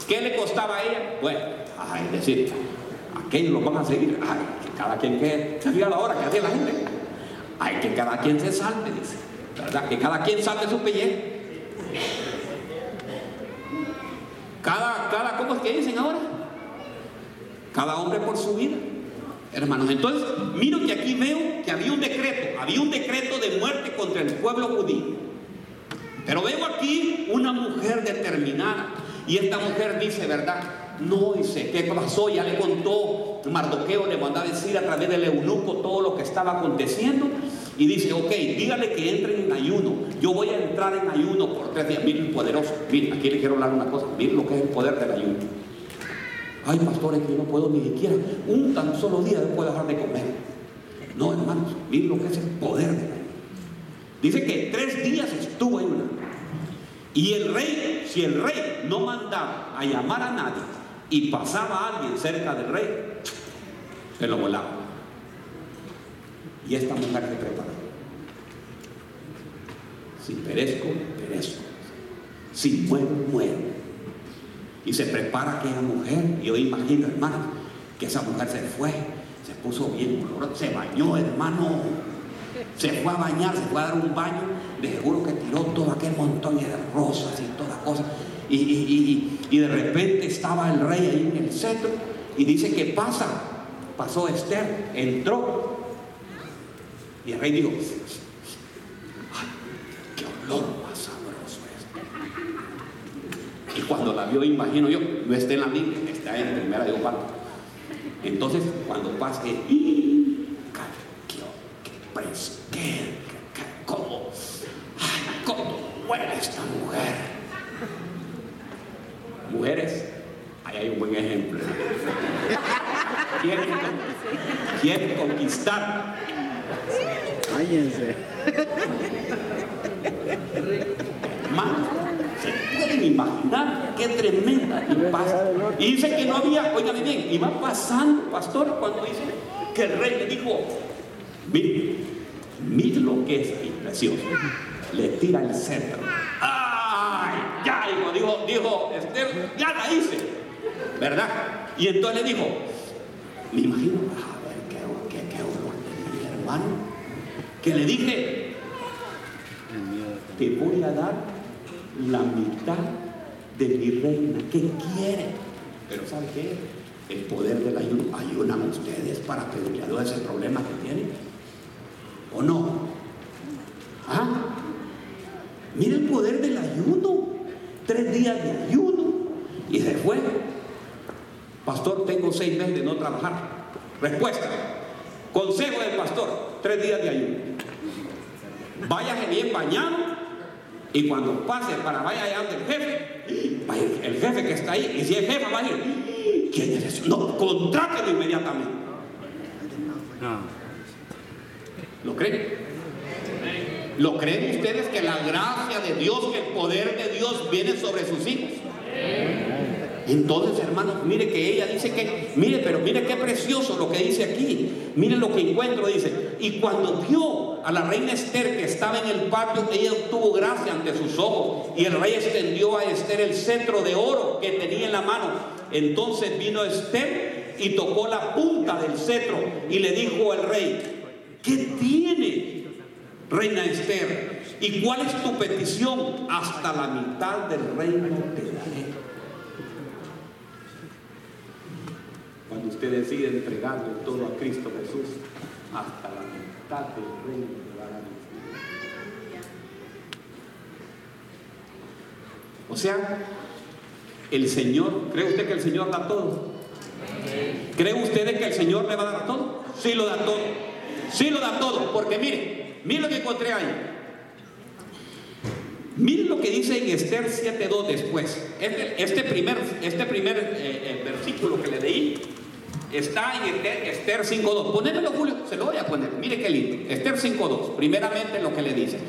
¿Qué le costaba a ella? Bueno, ay, decir, ¿a quién lo van a seguir? Ay, que cada quien que se la hora que hace la gente. Ay, que cada quien se salve, dice. ¿Verdad? Que cada quien salve su pellejo. Cada, cada, ¿cómo es que dicen ahora? Cada hombre por su vida. Hermanos, entonces, miro que aquí veo que había un decreto, había un decreto de muerte contra el pueblo judío. Pero veo aquí una mujer determinada. Y esta mujer dice, ¿verdad? No, dice, ¿qué pasó? Ya le contó Mardoqueo, le mandó a decir a través del eunuco todo lo que estaba aconteciendo. Y dice, ok, dígale que entren en ayuno. Yo voy a entrar en ayuno por tres días. Miren, poderoso. Miren, aquí le quiero hablar una cosa. Miren lo que es el poder del ayuno. Ay, pastores, que yo no puedo ni siquiera un tan solo día después dejar de comer. No, hermanos, miren lo que es el poder del ayuno. Dice que tres días estuvo en una. Y el rey, si el rey no mandaba a llamar a nadie y pasaba a alguien cerca del rey, se lo volaba. Y esta mujer se preparó. Si perezco, perezco. Si muero, muero. Y se prepara aquella mujer. Y yo imagino, hermano, que esa mujer se fue, se puso bien se bañó, hermano. Se fue a bañar, se fue a dar un baño. De seguro que tiró todo aquel montón de rosas y todas cosas. Y, y, y, de repente estaba el rey ahí en el centro. Y dice, ¿qué pasa? Pasó Esther, entró y el rey dijo, cuando la vio, imagino yo, no está en la Biblia, está en primera de Juan. Entonces, cuando pase, ¡qué preso! ¡Qué, cómo! ¡Ay, cómo huele esta mujer! Mujeres, ahí hay un buen ejemplo. Quieren, quieren conquistar. Cállense. Qué tremenda pasa. Y dice que no había, oígame bien, y va pasando, pastor, cuando dice que el rey le dijo, mire, mire lo que es precioso. Le tira el cetro. ¡Ay! Ya, hijo, dijo, dijo Esther, ya la hice. ¿Verdad? Y entonces le dijo, me imagino, a ver, qué, qué, qué mi hermano, que le dije, te voy a dar la mitad de mi reina. ¿Qué quiere? Pero ¿sabe qué? El poder del ayuno. ¿Ayunan ustedes para pedirle a Dios ese problema que tienen? ¿O no? ¿Ah? Mira el poder del ayuno. Tres días de ayuno. Y se fue. Pastor, tengo seis meses de no trabajar. Respuesta. Consejo del pastor. Tres días de ayuno. Váyase bien bañado y cuando pase para vaya allá donde el jefe, el jefe que está ahí, y si el jefe va a decir, ¿quién es ese? No, contrátelo inmediatamente. ¿Lo creen? ¿Lo creen ustedes que la gracia de Dios, que el poder de Dios viene sobre sus hijos? Entonces, hermanos, mire que ella dice que, mire, pero mire qué precioso lo que dice aquí. Mire lo que encuentro, dice. Y cuando vio a la reina Esther que estaba en el patio, ella obtuvo gracia ante sus ojos. Y el rey extendió a Esther el cetro de oro que tenía en la mano. Entonces vino Esther y tocó la punta del cetro y le dijo al rey, ¿qué tiene, reina Esther? ¿Y cuál es tu petición? Hasta la mitad del reino te daré. Cuando usted decide entregarle todo a Cristo Jesús, hasta la O sea, el Señor, ¿cree usted que el Señor da todo? ¿Cree usted que el Señor le va a dar todo? Sí lo da todo. Sí lo da todo. Porque mire, mire lo que encontré ahí. Miren lo que dice en Esther 7.2 después. Este, este primer, este primer eh, eh, versículo que le leí está en Esther, Esther 5.2. Ponémelo, Julio, se lo voy a poner. Mire qué lindo. Esther 5.2. Primeramente lo que le dice.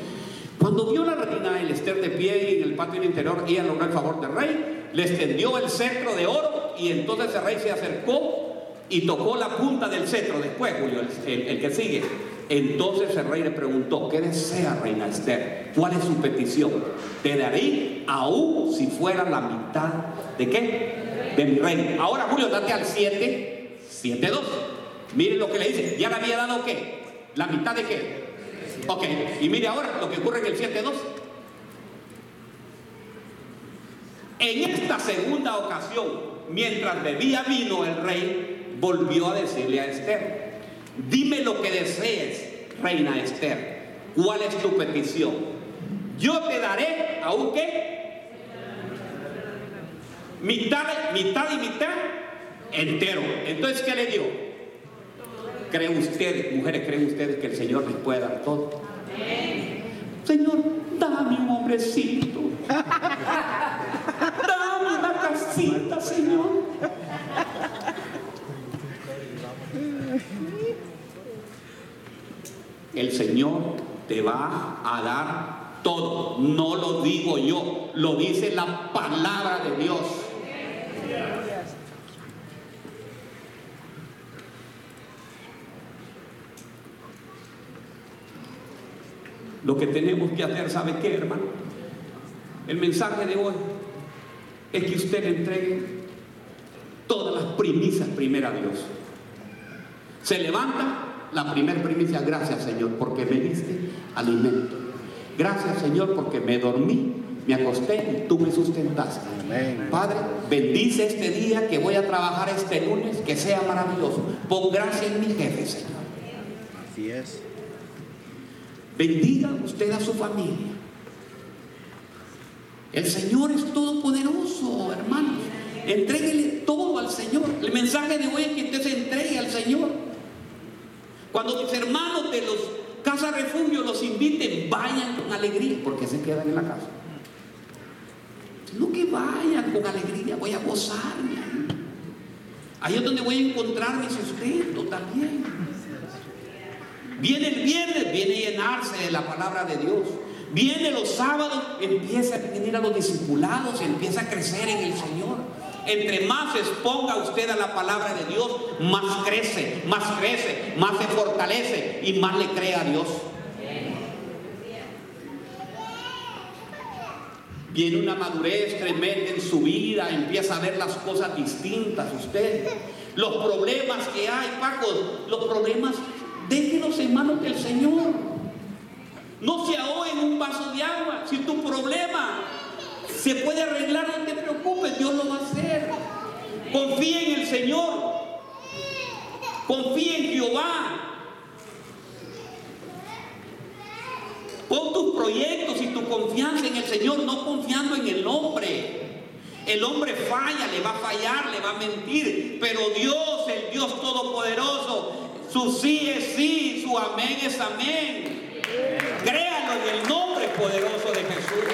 Cuando vio la reina el Esther de pie en el patio interior, ella logró el favor del rey, le extendió el cetro de oro y entonces el rey se acercó y tocó la punta del cetro. Después, Julio, el que sigue. Entonces el rey le preguntó, ¿qué desea, reina Esther? ¿Cuál es su petición? Te daré aún si fuera la mitad de qué? De mi reino. Ahora, Julio, date al 7, 7, 2. Miren lo que le dice. ¿Ya le había dado qué? ¿La mitad de qué? Ok, y mire ahora lo que ocurre en el 7.2. En esta segunda ocasión, mientras bebía vino, el rey volvió a decirle a Esther, dime lo que desees, reina Esther, ¿cuál es tu petición? Yo te daré, ¿aún qué? Mitad, mitad y mitad, entero. Entonces, ¿qué le dio? ¿Creen ustedes, mujeres, creen ustedes que el Señor les puede dar todo? Señor, dame un hombrecito. Dame una casita, Señor. El Señor te va a dar todo. No lo digo yo, lo dice la palabra de Dios. Lo que tenemos que hacer, ¿sabe qué, hermano? El mensaje de hoy es que usted le entregue todas las primicias primero a Dios. Se levanta la primer primicia, gracias Señor, porque me diste alimento. Gracias Señor, porque me dormí, me acosté y tú me sustentaste. Amén. Padre, bendice este día que voy a trabajar este lunes, que sea maravilloso. Pon gracia en mi jefe, Señor. Así es. Bendiga usted a su familia. El Señor es todopoderoso, hermanos. Entréguele todo al Señor. El mensaje de hoy es que usted se entregue al Señor. Cuando mis hermanos de los Casa Refugio los inviten, vayan con alegría, porque se quedan en la casa. Sino que vayan con alegría, voy a gozarme. Ahí es donde voy a encontrar mi sustento también. Viene el viernes, viene a llenarse de la palabra de Dios. Viene los sábados, empieza a venir a los discipulados, empieza a crecer en el Señor. Entre más se exponga usted a la palabra de Dios, más crece, más crece, más se fortalece y más le cree a Dios. Viene una madurez tremenda en su vida, empieza a ver las cosas distintas usted. Los problemas que hay, Paco, los problemas, déjenos en manos del Señor. No se ahogue en un vaso de agua. Si tu problema se puede arreglar, no te preocupes, Dios lo va a hacer. Confía en el Señor. Confía en Jehová. Pon tus proyectos y tu confianza en el Señor, no confiando en el hombre. El hombre falla, le va a fallar, le va a mentir, pero Dios, el Dios Todopoderoso, su sí es sí, su amén es amén. Créalo en el nombre poderoso de Jesús.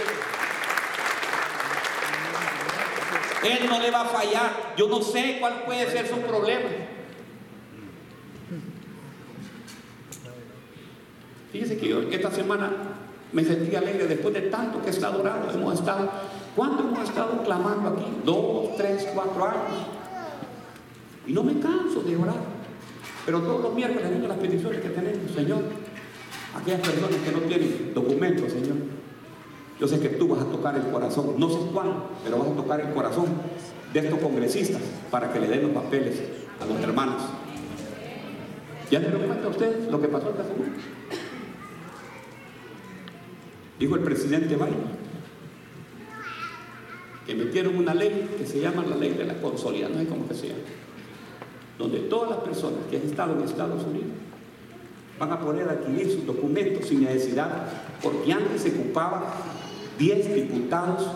Él no le va a fallar. Yo no sé cuál puede ser su problema. Fíjese que yo esta semana me sentí alegre después de tanto que he estado orando. Hemos estado, ¿cuánto hemos estado clamando aquí? Dos, tres, cuatro años. Y no me canso de orar. Pero todos los miércoles viendo las peticiones que tenemos, Señor. Aquellas personas que no tienen documentos, Señor. Yo sé que tú vas a tocar el corazón, no sé cuándo, pero vas a tocar el corazón de estos congresistas para que le den los papeles a los hermanos. ¿Ya se lo cuenta ustedes lo que pasó esta semana? Dijo el presidente Biden que metieron una ley que se llama la ley de la consolidación, no sé cómo que se llama, donde todas las personas que han estado en Estados Unidos van a poder adquirir sus documentos sin necesidad, porque antes se ocupaban 10 diputados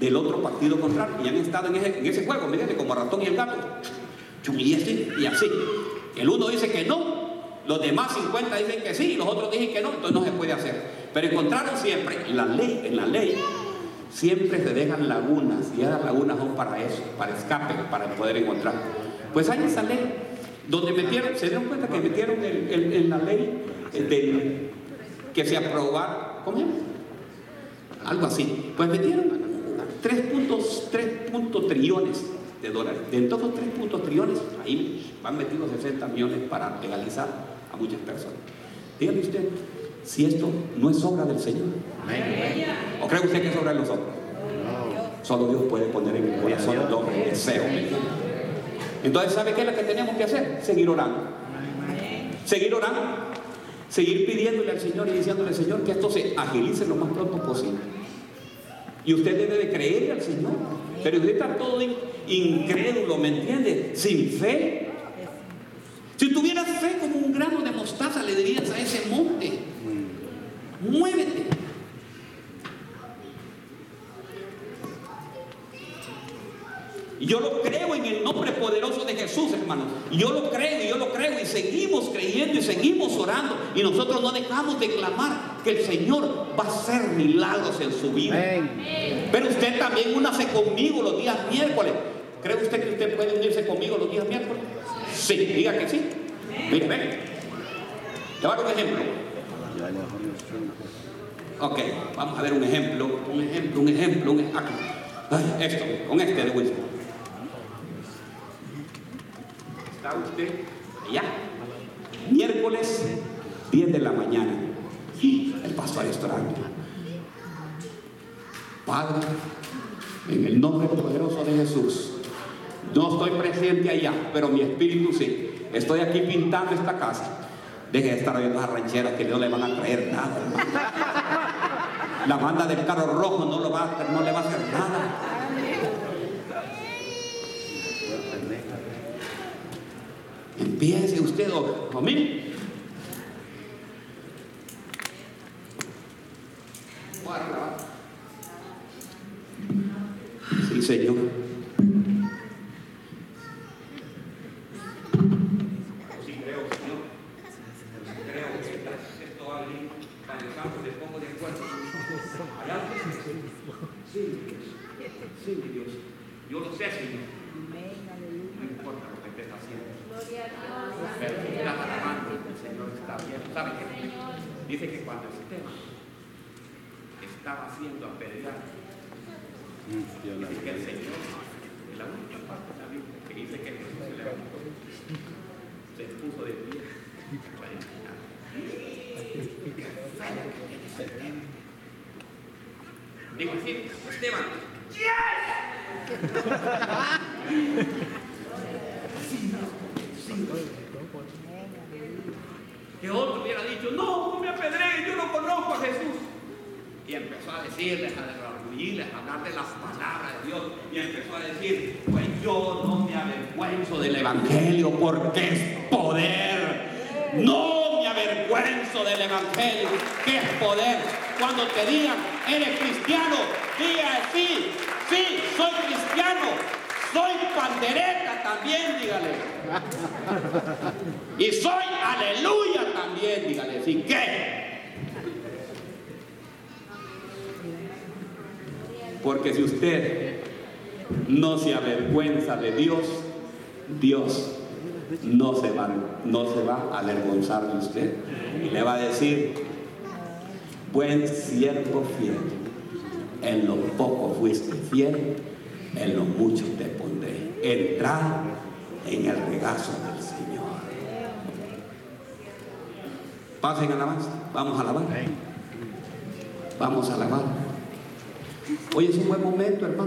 del otro partido contrario y han estado en ese, juego, como ratón y el gato, y, y así. El uno dice que no, los demás 50 dicen que sí, los otros dicen que no, entonces no se puede hacer. Pero encontraron siempre, en la ley, en la ley, siempre se dejan lagunas, y esas lagunas son para eso, para escape, para poder encontrar. Pues hay esa ley, donde metieron, se dieron cuenta que metieron en la ley del, que se aprobara, ¿cómo llama? Algo así. Pues metieron 3.3 trillones de dólares. De todos los 3 trillones, ahí van metidos 60 millones para legalizar a muchas personas. Dígame usted, si esto no es obra del Señor. ¿O cree usted que es obra de los hombres? Solo Dios puede poner en el corazón del hombre deseo. Entonces, ¿sabe qué es lo que tenemos que hacer? Seguir orando. Seguir orando. Seguir pidiéndole al Señor y diciéndole, Señor, que esto se agilice lo más pronto posible. Y usted debe de creerle al Señor. Pero usted está todo incrédulo, ¿me entiende? Sin fe. Si tuvieras fe como un grano de mostaza, le dirías a ese monte, muévete. Y yo lo creo en el nombre poderoso Y yo lo creo, y yo lo creo, y seguimos creyendo, y seguimos orando. Y nosotros no dejamos de clamar que el Señor va a hacer milagros en su vida. Pero usted también únase conmigo los días miércoles. ¿Cree usted que usted puede unirse conmigo los días miércoles? Sí, diga que sí. Mire, ven. Le voy a dar un ejemplo. Ok, vamos a ver un ejemplo, un ejemplo, un ejemplo, un ejemplo. esto, con este de Wilson. Está usted allá. Miércoles 10 de la mañana. Y el pastor está orando. Padre, en el nombre poderoso de Jesús, no estoy presente allá, pero mi espíritu sí. Estoy aquí pintando esta casa. Deje de estar viendo a rancheras que no le van a traer nada. La banda del carro rojo no, lo va, no le va a hacer nada. Empiece usted, o mí. Sí, Señor. Sí, creo, Señor. Creo que esto va a venir para cambio me pongo de acuerdo. Sí, Dios. Sí, Dios. Yo lo sé, Señor. No importa lo que estés haciendo. Estás alabando, el Señor está bien. ¿Sabe qué? Dice que cuando Esteban estaba haciendo apedrear, Dios la dice que el. Señor, en la última parte de la Biblia, que dice que Jesús se levantó, se puso de pie. para enseñar. Digo así, Esteban, (laughs) que otro hubiera dicho, no, no me apedreen, yo no conozco a Jesús. Y empezó a decirles, a derramulirles, a hablar de las palabras de Dios. Y empezó a decir, pues yo no me avergüenzo del Evangelio porque es poder. No me avergüenzo del Evangelio, que es poder. Cuando te digan, eres cristiano, diga sí, sí, soy cristiano, soy pandereta también, dígale. Y soy aleluya también, dígale. ¿Así qué? Porque si usted no se avergüenza de Dios, Dios no se va, no se va a avergonzar de usted. Y le va a decir, buen siervo fiel, en lo poco fuiste fiel, en lo mucho te pondré. Entrar en el regazo del Señor. Pasen a alabanza, vamos a alabar. Vamos a alabar. Hoy es un buen momento, hermano.